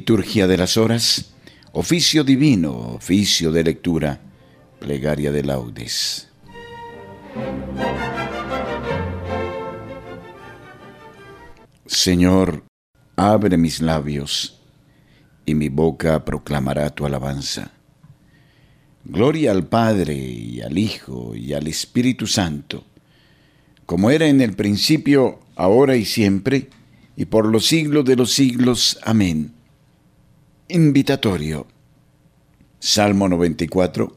Liturgia de las Horas, oficio divino, oficio de lectura, plegaria de laudes. Señor, abre mis labios, y mi boca proclamará tu alabanza. Gloria al Padre, y al Hijo, y al Espíritu Santo, como era en el principio, ahora y siempre, y por los siglos de los siglos. Amén. Invitatorio. Salmo 94.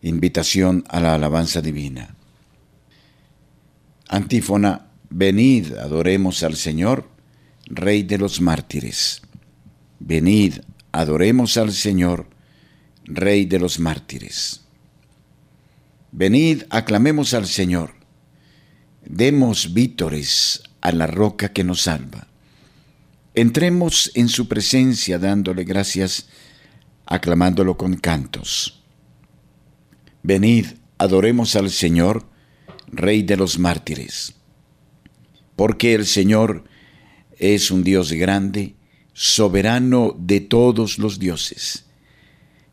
Invitación a la alabanza divina. Antífona. Venid, adoremos al Señor, Rey de los mártires. Venid, adoremos al Señor, Rey de los mártires. Venid, aclamemos al Señor. Demos vítores a la roca que nos salva. Entremos en su presencia dándole gracias, aclamándolo con cantos. Venid, adoremos al Señor, Rey de los mártires porque el Señor es un Dios grande, soberano de todos los dioses.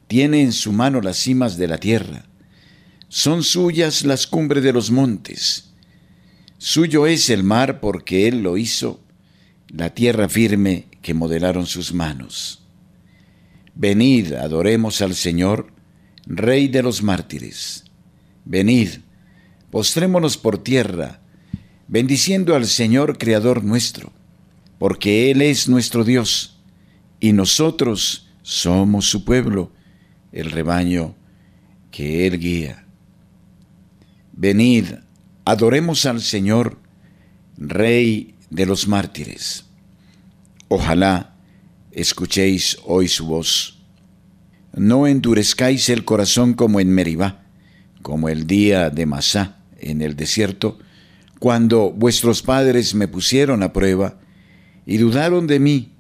Tiene en su mano las cimas de la tierra, son suyas las cumbres de los montes. Suyo es el mar porque Él lo hizo, la tierra firme que modelaron sus manos. Venid, adoremos al Señor, Rey de los mártires. Venid, postrémonos por tierra, bendiciendo al Señor Creador nuestro, porque Él es nuestro Dios, y nosotros somos su pueblo, el rebaño que Él guía. Venid, adoremos al Señor, Rey de los mártires. Ojalá escuchéis hoy su voz. No endurezcáis el corazón como en Meribá, como el día de Masá en el desierto, cuando vuestros padres me pusieron a prueba y dudaron de mí,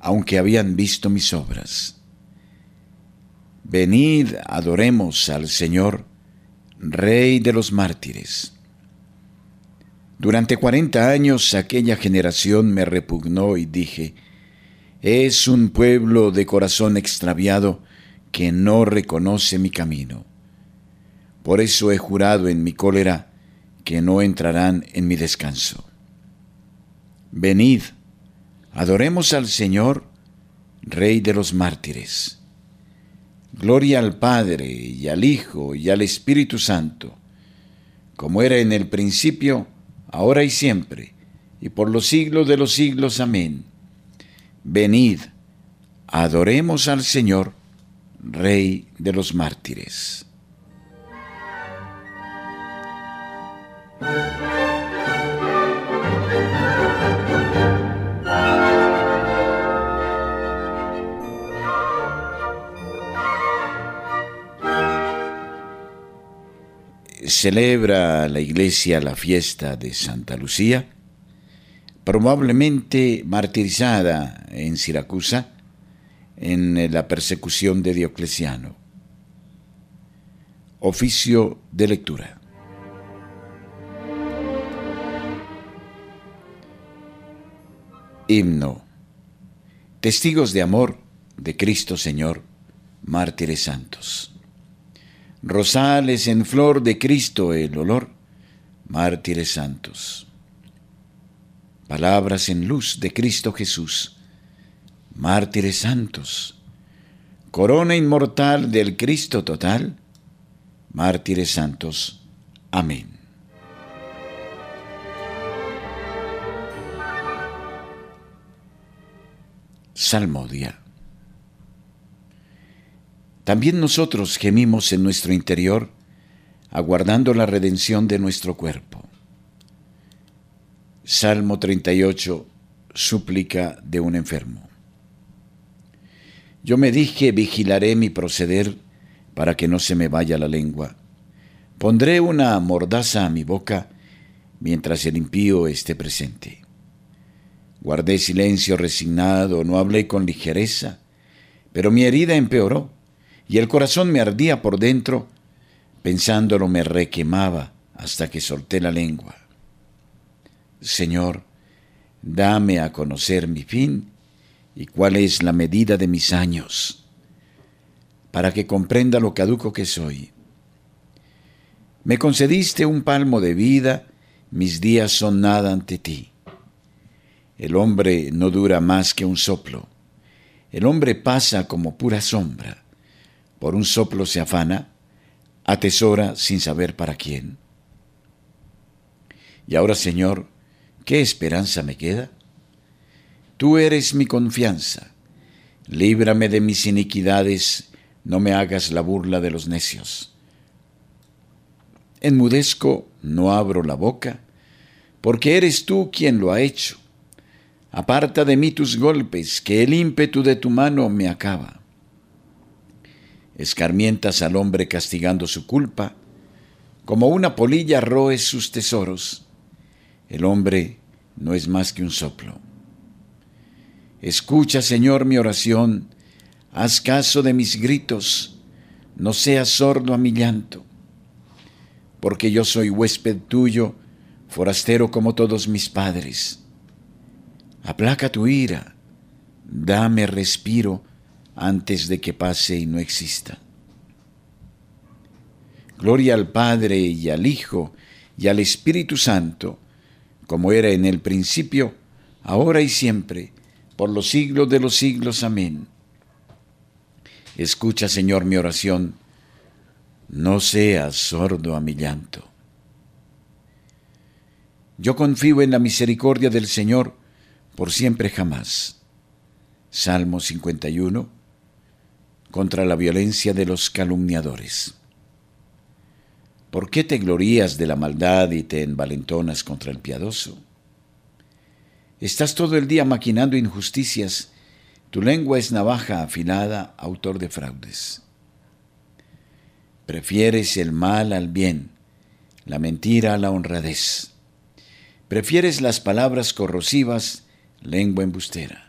aunque habían visto mis obras. Venid, adoremos al Señor, Rey de los mártires. Durante cuarenta años aquella generación me repugnó y dije, es un pueblo de corazón extraviado que no reconoce mi camino. Por eso he jurado en mi cólera, que no entrarán en mi descanso. Venid, adoremos al Señor, Rey de los mártires. Gloria al Padre y al Hijo y al Espíritu Santo, como era en el principio, ahora y siempre, y por los siglos de los siglos. Amén. Venid, adoremos al Señor, Rey de los mártires. Celebra la iglesia la fiesta de Santa Lucía, probablemente martirizada en Siracusa en la persecución de Diocleciano. Oficio de lectura. Himno. Testigos de amor de Cristo Señor, mártires santos. Rosales en flor de Cristo el olor, mártires santos. Palabras en luz de Cristo Jesús, mártires santos. Corona inmortal del Cristo total, mártires santos. Amén. Salmodia. También nosotros gemimos en nuestro interior, aguardando la redención de nuestro cuerpo. Salmo 38, súplica de un enfermo. Yo me dije, vigilaré mi proceder para que no se me vaya la lengua. Pondré una mordaza a mi boca mientras el impío esté presente. Guardé silencio resignado, no hablé con ligereza, pero mi herida empeoró y el corazón me ardía por dentro, pensándolo me requemaba hasta que solté la lengua. Señor, dame a conocer mi fin y cuál es la medida de mis años, para que comprenda lo caduco que soy. Me concediste un palmo de vida, mis días son nada ante ti. El hombre no dura más que un soplo. El hombre pasa como pura sombra. Por un soplo se afana, atesora sin saber para quién. Y ahora, Señor, ¿qué esperanza me queda? Tú eres mi confianza. Líbrame de mis iniquidades, no me hagas la burla de los necios. Enmudezco, no abro la boca, porque eres tú quien lo ha hecho. Aparta de mí tus golpes, que el ímpetu de tu mano me acaba. Escarmientas al hombre castigando su culpa, como una polilla roes sus tesoros. El hombre no es más que un soplo. Escucha, Señor, mi oración, haz caso de mis gritos, no seas sordo a mi llanto, porque yo soy huésped tuyo, forastero como todos mis padres. Aplaca tu ira, dame respiro antes de que pase y no exista. Gloria al Padre y al Hijo y al Espíritu Santo, como era en el principio, ahora y siempre, por los siglos de los siglos. Amén. Escucha, Señor, mi oración, no seas sordo a mi llanto. Yo confío en la misericordia del Señor por siempre jamás. Salmo 51. Contra la violencia de los calumniadores. ¿Por qué te glorías de la maldad y te envalentonas contra el piadoso? Estás todo el día maquinando injusticias. Tu lengua es navaja afilada, autor de fraudes. Prefieres el mal al bien, la mentira a la honradez. Prefieres las palabras corrosivas, lengua embustera.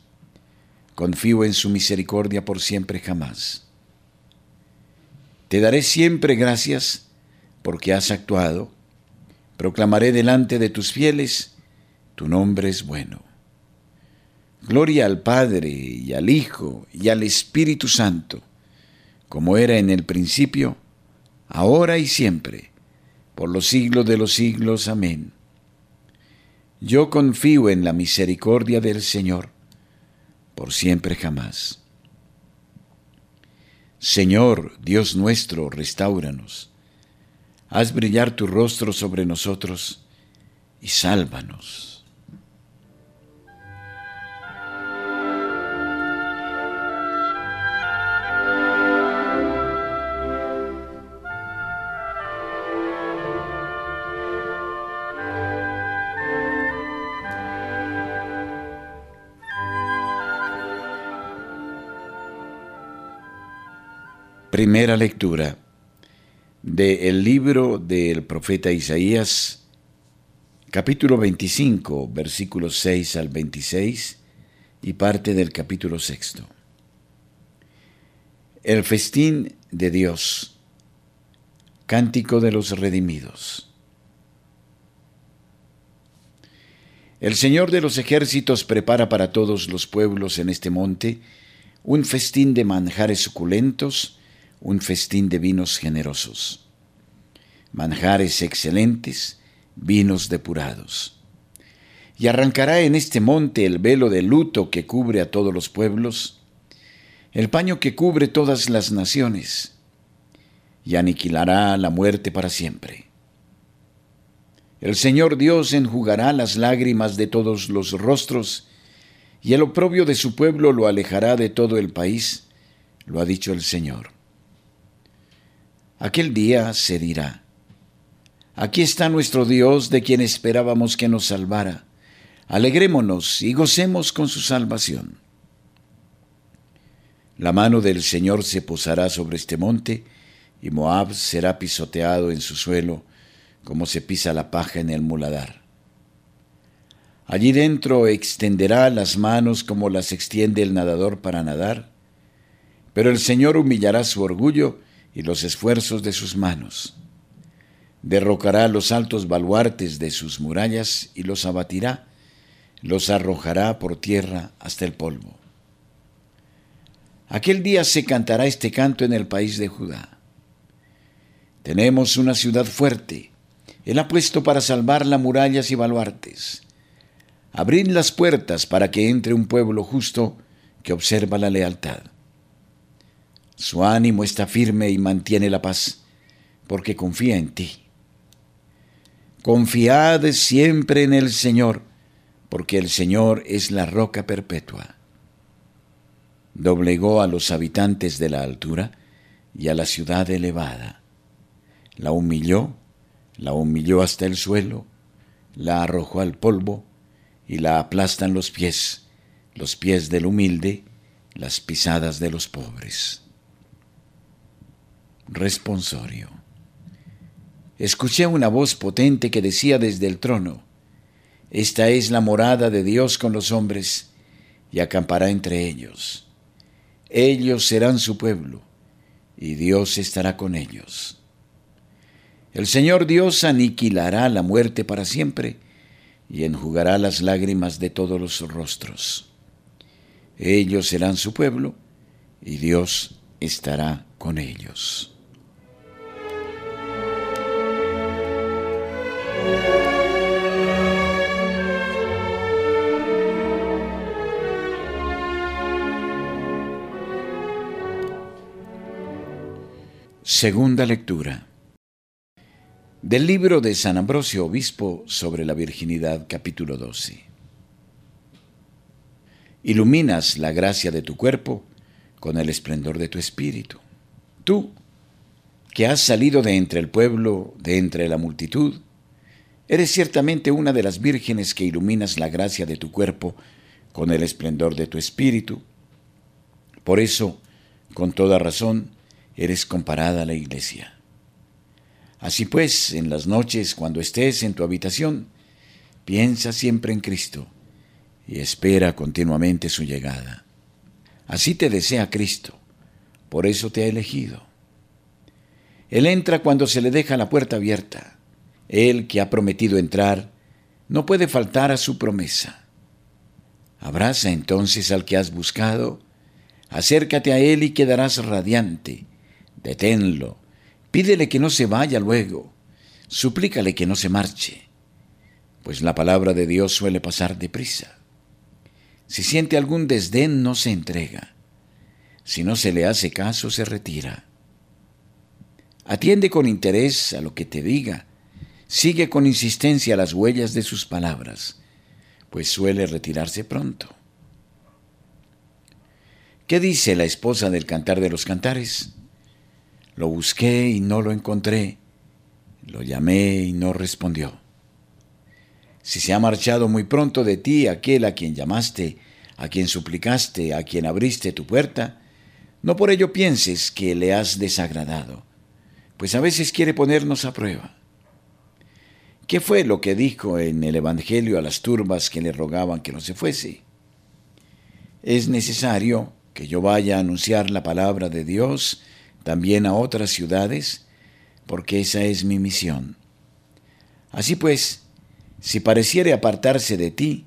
confío en su misericordia por siempre jamás. Te daré siempre gracias porque has actuado, proclamaré delante de tus fieles, tu nombre es bueno. Gloria al Padre y al Hijo y al Espíritu Santo, como era en el principio, ahora y siempre, por los siglos de los siglos. Amén. Yo confío en la misericordia del Señor, por siempre jamás. Señor, Dios nuestro, restauranos. Haz brillar tu rostro sobre nosotros y sálvanos. Primera lectura del libro del profeta Isaías, capítulo 25, versículos 6 al 26 y parte del capítulo sexto. El festín de Dios, cántico de los redimidos. El Señor de los ejércitos prepara para todos los pueblos en este monte un festín de manjares suculentos, un festín de vinos generosos, manjares excelentes, vinos depurados. Y arrancará en este monte el velo de luto que cubre a todos los pueblos, el paño que cubre todas las naciones, y aniquilará la muerte para siempre. El Señor Dios enjugará las lágrimas de todos los rostros, y el oprobio de su pueblo lo alejará de todo el país, lo ha dicho el Señor. Aquel día se dirá, aquí está nuestro Dios de quien esperábamos que nos salvara. Alegrémonos y gocemos con su salvación. La mano del Señor se posará sobre este monte, y Moab será pisoteado en su suelo, como se pisa la paja en el muladar. Allí dentro extenderá las manos como las extiende el nadador para nadar, pero el Señor humillará su orgullo y los esfuerzos de sus manos. Derrocará los altos baluartes de sus murallas y los abatirá, los arrojará por tierra hasta el polvo. Aquel día se cantará este canto en el país de Judá. Tenemos una ciudad fuerte. Él ha puesto para salvarla murallas y baluartes. Abrid las puertas para que entre un pueblo justo que observa la lealtad. Su ánimo está firme y mantiene la paz, porque confía en ti. Confiad siempre en el Señor, porque el Señor es la roca perpetua doblegó a los habitantes de la altura y a la ciudad elevada. La humilló, la humilló hasta el suelo, la arrojó al polvo y la aplastan los pies, los pies del humilde, las pisadas de los pobres. Responsorio. Escuché una voz potente que decía desde el trono, Esta es la morada de Dios con los hombres, y acampará entre ellos ellos serán su pueblo, y Dios estará con ellos. El Señor Dios aniquilará la muerte para siempre, y enjugará las lágrimas de todos los rostros. Ellos serán su pueblo, y Dios estará con ellos. Segunda lectura del libro de San Ambrosio Obispo sobre la virginidad capítulo 12. Iluminas la gracia de tu cuerpo con el esplendor de tu espíritu. Tú, que has salido de entre el pueblo, de entre la multitud, eres ciertamente una de las vírgenes que iluminas la gracia de tu cuerpo con el esplendor de tu espíritu. Por eso, con toda razón, eres comparada a la iglesia. Así pues, en las noches, cuando estés en tu habitación, piensa siempre en Cristo y espera continuamente su llegada. Así te desea Cristo, por eso te ha elegido. Él entra cuando se le deja la puerta abierta. Él que ha prometido entrar, no puede faltar a su promesa. Abraza entonces al que has buscado, acércate a Él y quedarás radiante, deténlo, pídele que no se vaya luego, suplícale que no se marche, pues la palabra de Dios suele pasar deprisa. Si siente algún desdén, no se entrega. Si no se le hace caso, se retira. Atiende con interés a lo que te diga. Sigue con insistencia las huellas de sus palabras, pues suele retirarse pronto. ¿Qué dice la esposa del cantar de los cantares? Lo busqué y no lo encontré. Lo llamé y no respondió. Si se ha marchado muy pronto de ti aquel a quien llamaste, a quien suplicaste, a quien abriste tu puerta, no por ello pienses que le has desagradado, pues a veces quiere ponernos a prueba. ¿Qué fue lo que dijo en el Evangelio a las turbas que le rogaban que no se fuese? Es necesario que yo vaya a anunciar la palabra de Dios también a otras ciudades, porque esa es mi misión. Así pues, si pareciere apartarse de ti,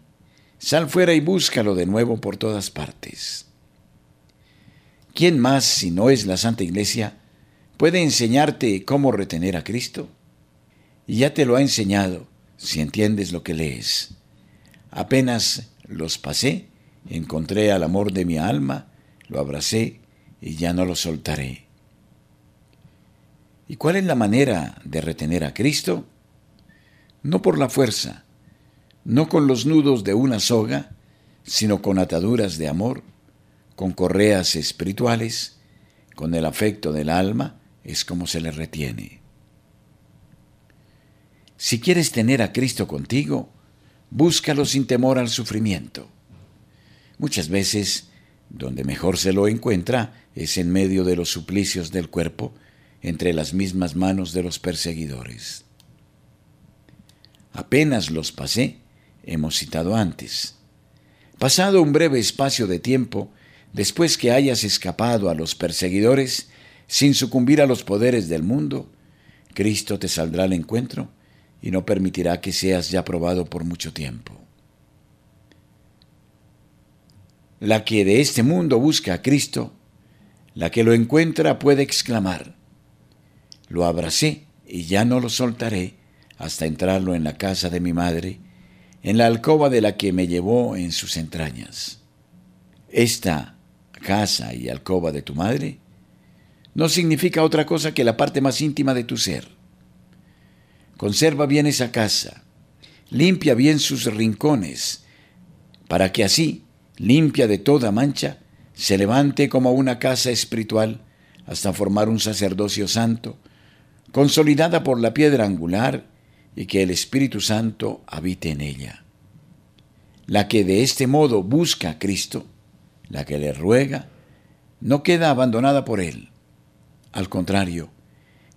sal fuera y búscalo de nuevo por todas partes. ¿Quién más, si no es la Santa Iglesia, puede enseñarte cómo retener a Cristo? Y ya te lo ha enseñado, si entiendes lo que lees. Apenas los pasé, encontré al amor de mi alma, lo abracé y ya no lo soltaré. ¿Y cuál es la manera de retener a Cristo? No por la fuerza, no con los nudos de una soga, sino con ataduras de amor, con correas espirituales, con el afecto del alma, es como se le retiene. Si quieres tener a Cristo contigo, búscalo sin temor al sufrimiento. Muchas veces Donde mejor se lo encuentra es en medio de los suplicios del cuerpo, entre las mismas manos de los perseguidores. Apenas los pasé, hemos citado antes. Pasado un breve espacio de tiempo, después que hayas escapado a los perseguidores, sin sucumbir a los poderes del mundo, Cristo te saldrá al encuentro y no permitirá que seas ya probado por mucho tiempo. La que de este mundo busca a Cristo, la que lo encuentra puede exclamar, lo abracé y ya no lo soltaré hasta entrarlo en la casa de mi madre, en la alcoba de la que me llevó en sus entrañas. Esta casa y alcoba de tu madre no significa otra cosa que la parte más íntima de tu ser. Conserva bien esa casa, limpia bien sus rincones, para que así, limpia de toda mancha, se levante como una casa espiritual hasta formar un sacerdocio santo, consolidada por la piedra angular y que el Espíritu Santo habite en ella. La que de este modo busca a Cristo, la que le ruega, no queda abandonada por Él al contrario,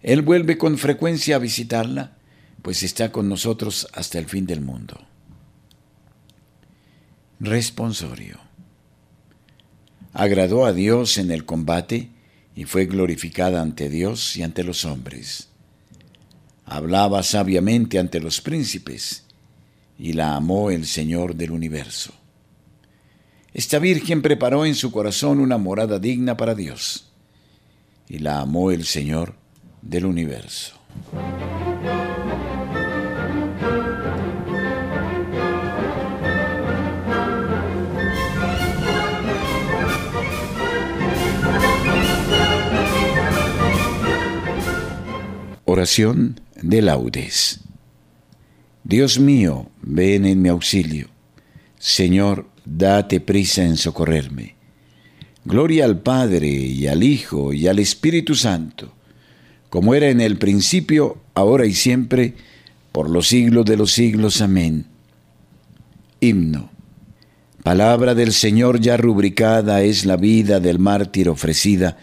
Él vuelve con frecuencia a visitarla, pues está con nosotros hasta el fin del mundo. Responsorio. Agradó a Dios en el combate y fue glorificada ante Dios y ante los hombres. Hablaba sabiamente ante los príncipes y la amó el Señor del universo. Esta virgen preparó en su corazón una morada digna para Dios y la amó el Señor del universo. Oración de laudes. Dios mío, ven en mi auxilio. Señor, date prisa en socorrerme. Gloria al Padre y al Hijo y al Espíritu Santo, como era en el principio, ahora y siempre, por los siglos de los siglos. Amén. Himno. Palabra del Señor ya rubricada es la vida del mártir ofrecida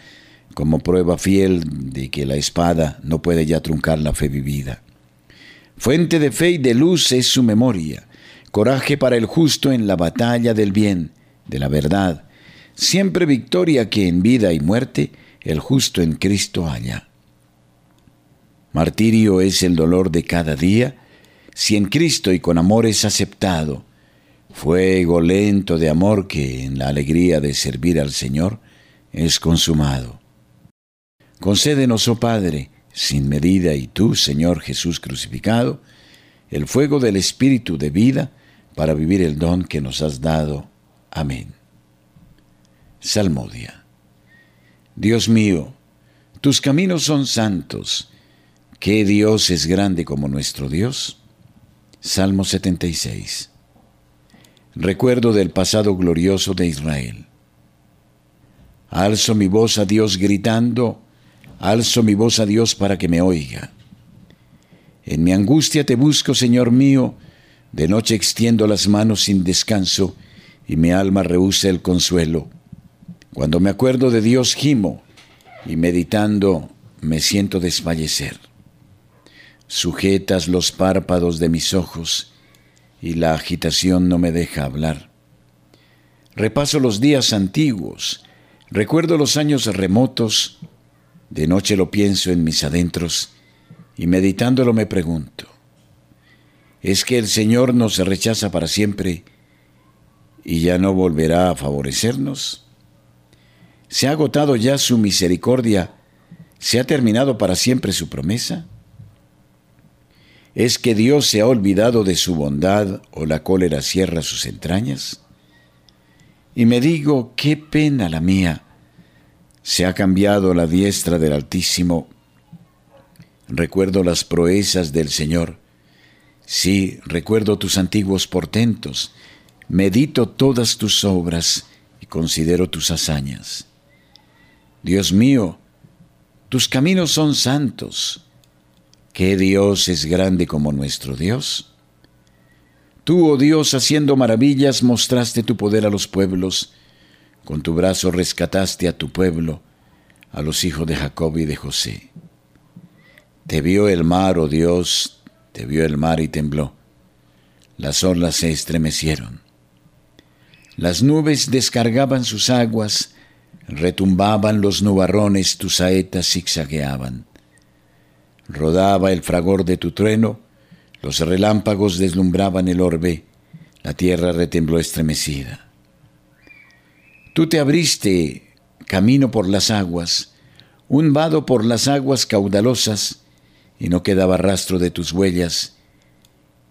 como prueba fiel de que la espada no puede ya truncar la fe vivida. Fuente de fe y de luz es su memoria, coraje para el justo en la batalla del bien, de la verdad, siempre victoria que en vida y muerte el justo en Cristo haya. Martirio es el dolor de cada día, si en Cristo y con amor es aceptado, fuego lento de amor que en la alegría de servir al Señor es consumado. Concédenos, oh Padre, sin medida, y tú, Señor Jesús crucificado, el fuego del Espíritu de vida para vivir el don que nos has dado. Amén. Salmodia. Dios mío, tus caminos son santos. ¿Qué Dios es grande como nuestro Dios? Salmo 76. Recuerdo del pasado glorioso de Israel. Alzo mi voz a Dios gritando, alzo mi voz a Dios para que me oiga. En mi angustia te busco, Señor mío, de noche extiendo las manos sin descanso, y mi alma rehúsa el consuelo. Cuando me acuerdo de Dios gimo y meditando me siento desfallecer. Sujetas los párpados de mis ojos y la agitación no me deja hablar. Repaso los días antiguos, recuerdo los años remotos, de noche lo pienso en mis adentros y meditándolo me pregunto, ¿es que el Señor nos rechaza para siempre y ya no volverá a favorecernos? ¿Se ha agotado ya su misericordia? ¿Se ha terminado para siempre su promesa? ¿Es que Dios se ha olvidado de su bondad o la cólera cierra sus entrañas? Y me digo, qué pena la mía. Se ha cambiado la diestra del Altísimo. Recuerdo las proezas del Señor. Sí, recuerdo tus antiguos portentos. Medito todas tus obras y considero tus hazañas. Dios mío, tus caminos son santos. ¿Qué Dios es grande como nuestro Dios? Tú, oh Dios, haciendo maravillas, mostraste tu poder a los pueblos. Con tu brazo rescataste a tu pueblo, a los hijos de Jacob y de José. Te vio el mar, oh Dios, te vio el mar y tembló. Las olas se estremecieron. Las nubes descargaban sus aguas, retumbaban los nubarrones, tus saetas zigzagueaban. Rodaba el fragor de tu trueno, los relámpagos deslumbraban el orbe, la tierra retembló estremecida. Tú te abriste camino por las aguas, un vado por las aguas caudalosas, y no quedaba rastro de tus huellas,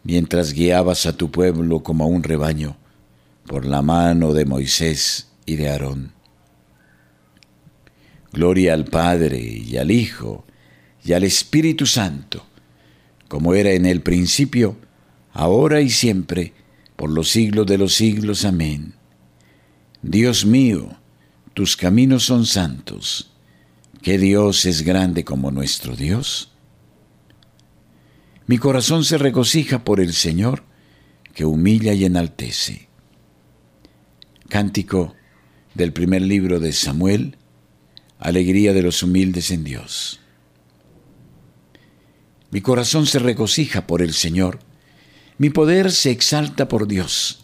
mientras guiabas a tu pueblo como a un rebaño por la mano de Moisés y de Aarón. Gloria al Padre y al Hijo y al Espíritu Santo, como era en el principio, ahora y siempre, por los siglos de los siglos. Amén. Dios mío, tus caminos son santos. ¿Qué Dios es grande como nuestro Dios? Mi corazón se regocija por el Señor, que humilla y enaltece. Cántico del primer libro de Samuel, Alegría de los humildes en Dios. Mi corazón se regocija por el Señor, mi poder se exalta por Dios,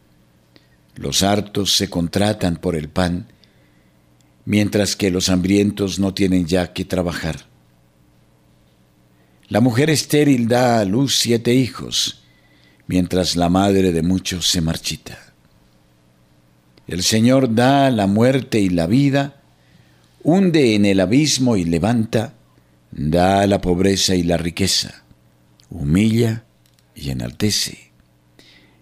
Los hartos se contratan por el pan, mientras que los hambrientos no tienen ya que trabajar. La mujer estéril da a luz siete hijos, mientras la madre de muchos se marchita. El Señor da la muerte y la vida, hunde en el abismo y levanta, da la pobreza y la riqueza, humilla y enaltece.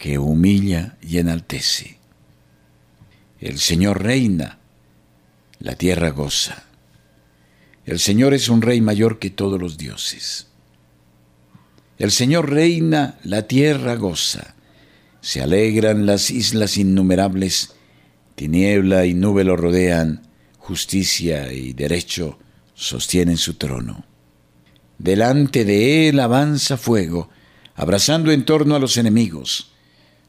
que humilla y enaltece. El Señor reina, la tierra goza. El Señor es un rey mayor que todos los dioses. El Señor reina, la tierra goza. Se alegran las islas innumerables Tiniebla y nube lo rodean, justicia y derecho sostienen su trono. Delante de él avanza fuego, abrazando en torno a los enemigos.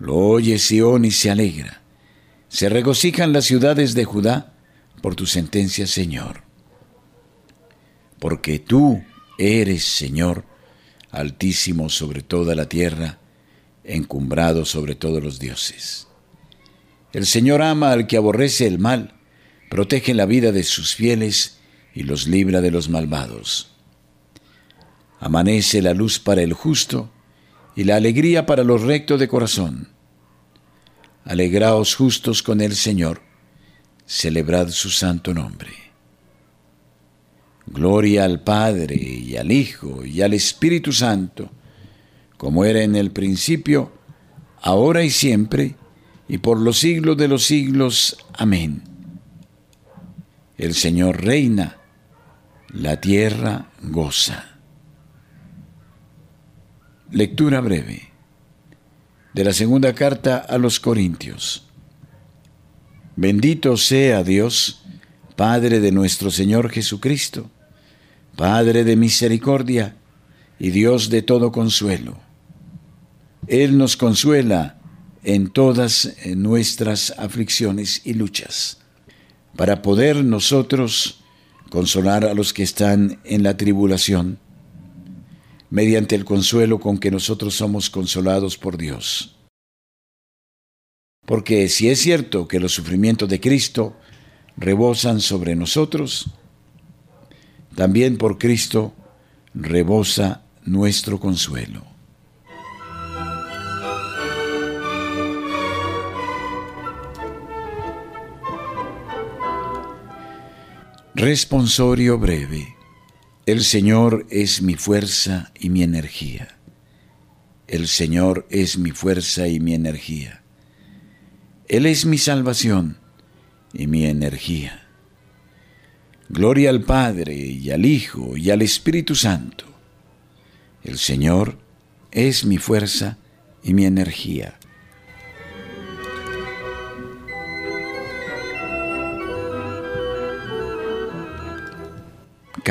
Lo oye Sión y se alegra. Se regocijan las ciudades de Judá por tu sentencia, Señor. Porque tú eres, Señor, altísimo sobre toda la tierra, encumbrado sobre todos los dioses. El Señor ama al que aborrece el mal, protege la vida de sus fieles y los libra de los malvados. Amanece la luz para el justo y la alegría para los rectos de corazón. Alegraos justos con el Señor, celebrad su santo nombre. Gloria al Padre y al Hijo y al Espíritu Santo, como era en el principio, ahora y siempre, y por los siglos de los siglos. Amén. El Señor reina, la tierra goza. Lectura breve de la segunda carta a los Corintios. Bendito sea Dios, Padre de nuestro Señor Jesucristo Padre de misericordia y Dios de todo consuelo. Él nos consuela en todas nuestras aflicciones y luchas, para poder nosotros consolar a los que están en la tribulación, mediante el consuelo con que nosotros somos consolados por Dios. Porque si es cierto que los sufrimientos de Cristo rebosan sobre nosotros, también por Cristo rebosa nuestro consuelo. Responsorio breve. El Señor es mi fuerza y mi energía. El Señor es mi fuerza y mi energía. Él es mi salvación y mi energía. Gloria al Padre y al Hijo y al Espíritu Santo. El Señor es mi fuerza y mi energía.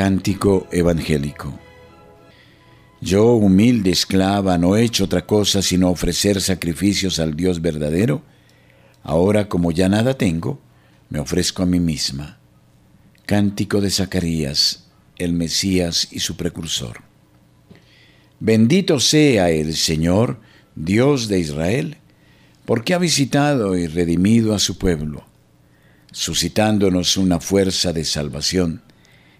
Cántico Evangélico. Yo, humilde esclava, no he hecho otra cosa sino ofrecer sacrificios al Dios verdadero. Ahora, como ya nada tengo, me ofrezco a mí misma Cántico de Zacarías, el Mesías y su precursor. Bendito sea el Señor, Dios de Israel, porque ha visitado y redimido a su pueblo, suscitándonos una fuerza de salvación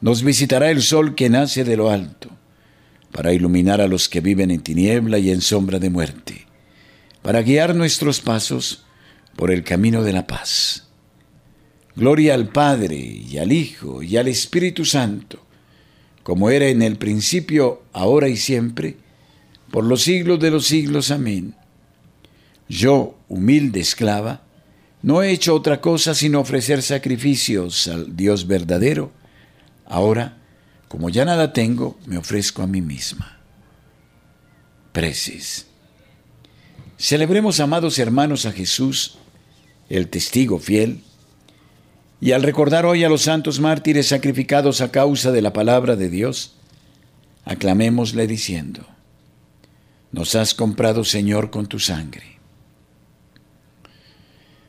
nos visitará el sol que nace de lo alto, para iluminar a los que viven en tiniebla y en sombra de muerte, para guiar nuestros pasos por el camino de la paz. Gloria al Padre y al Hijo y al Espíritu Santo, como era en el principio, ahora y siempre, por los siglos de los siglos. Amén. Yo, humilde esclava, no he hecho otra cosa sino ofrecer sacrificios al Dios verdadero. Ahora, como ya nada tengo, me ofrezco a mí misma. Preces. Celebremos, amados hermanos, a Jesús, el testigo fiel, y al recordar hoy a los santos mártires sacrificados a causa de la palabra de Dios, aclamémosle diciendo, nos has comprado Señor con tu sangre.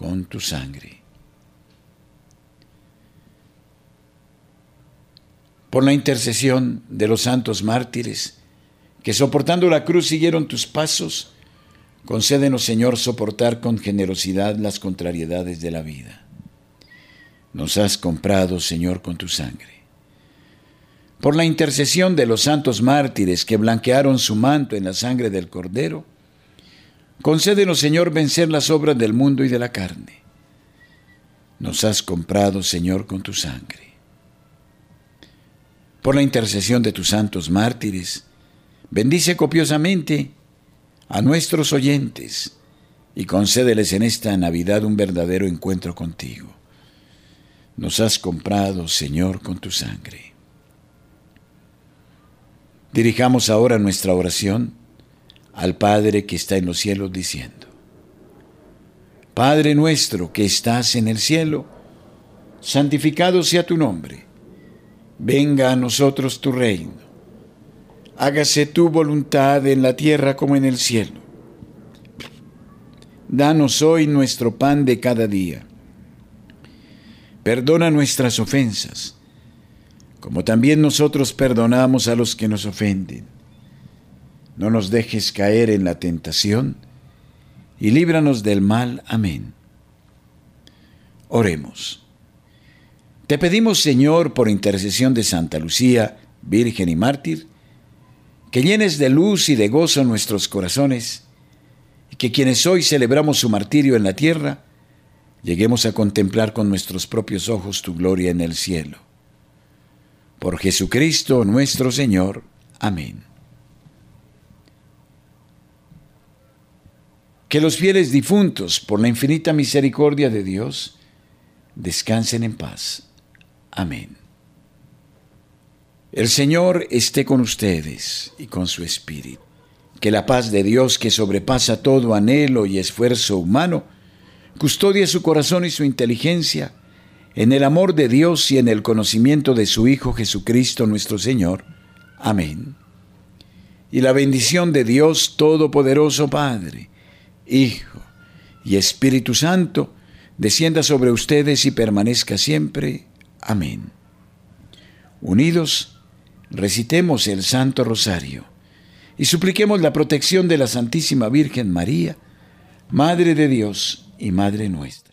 con tu sangre. Por la intercesión de los santos mártires que soportando la cruz siguieron tus pasos, concédenos, Señor, soportar con generosidad las contrariedades de la vida nos has comprado, Señor, con tu sangre. por la intercesión de los santos mártires que blanquearon su manto en la sangre del Cordero, concédenos, Señor, vencer las obras del mundo y de la carne. Nos has comprado, Señor, con tu sangre. Por la intercesión de tus santos mártires, bendice copiosamente a nuestros oyentes y concédeles en esta Navidad un verdadero encuentro contigo. Nos has comprado, Señor, con tu sangre. Dirijamos ahora nuestra oración al Padre que está en los cielos diciendo, Padre nuestro que estás en el cielo, santificado sea tu nombre, venga a nosotros tu reino, hágase tu voluntad en la tierra como en el cielo. Danos hoy nuestro pan de cada día. Perdona nuestras ofensas como también nosotros perdonamos a los que nos ofenden. No nos dejes caer en la tentación, y líbranos del mal. Amén. Oremos. Te pedimos, Señor, por intercesión de Santa Lucía, Virgen y Mártir, que llenes de luz y de gozo nuestros corazones, y que quienes hoy celebramos su martirio en la tierra, lleguemos a contemplar con nuestros propios ojos tu gloria en el cielo por Jesucristo nuestro Señor. Amén. Que los fieles difuntos, por la infinita misericordia de Dios, descansen en paz. Amén. El Señor esté con ustedes y con su Espíritu. Que la paz de Dios, que sobrepasa todo anhelo y esfuerzo humano, custodie su corazón y su inteligencia en el amor de Dios y en el conocimiento de su Hijo Jesucristo nuestro Señor. Amén. Y la bendición de Dios Todopoderoso Padre, Hijo y Espíritu Santo, descienda sobre ustedes y permanezca siempre. Amén. Unidos, recitemos el Santo Rosario y supliquemos la protección de la Santísima Virgen María, Madre de Dios y Madre nuestra.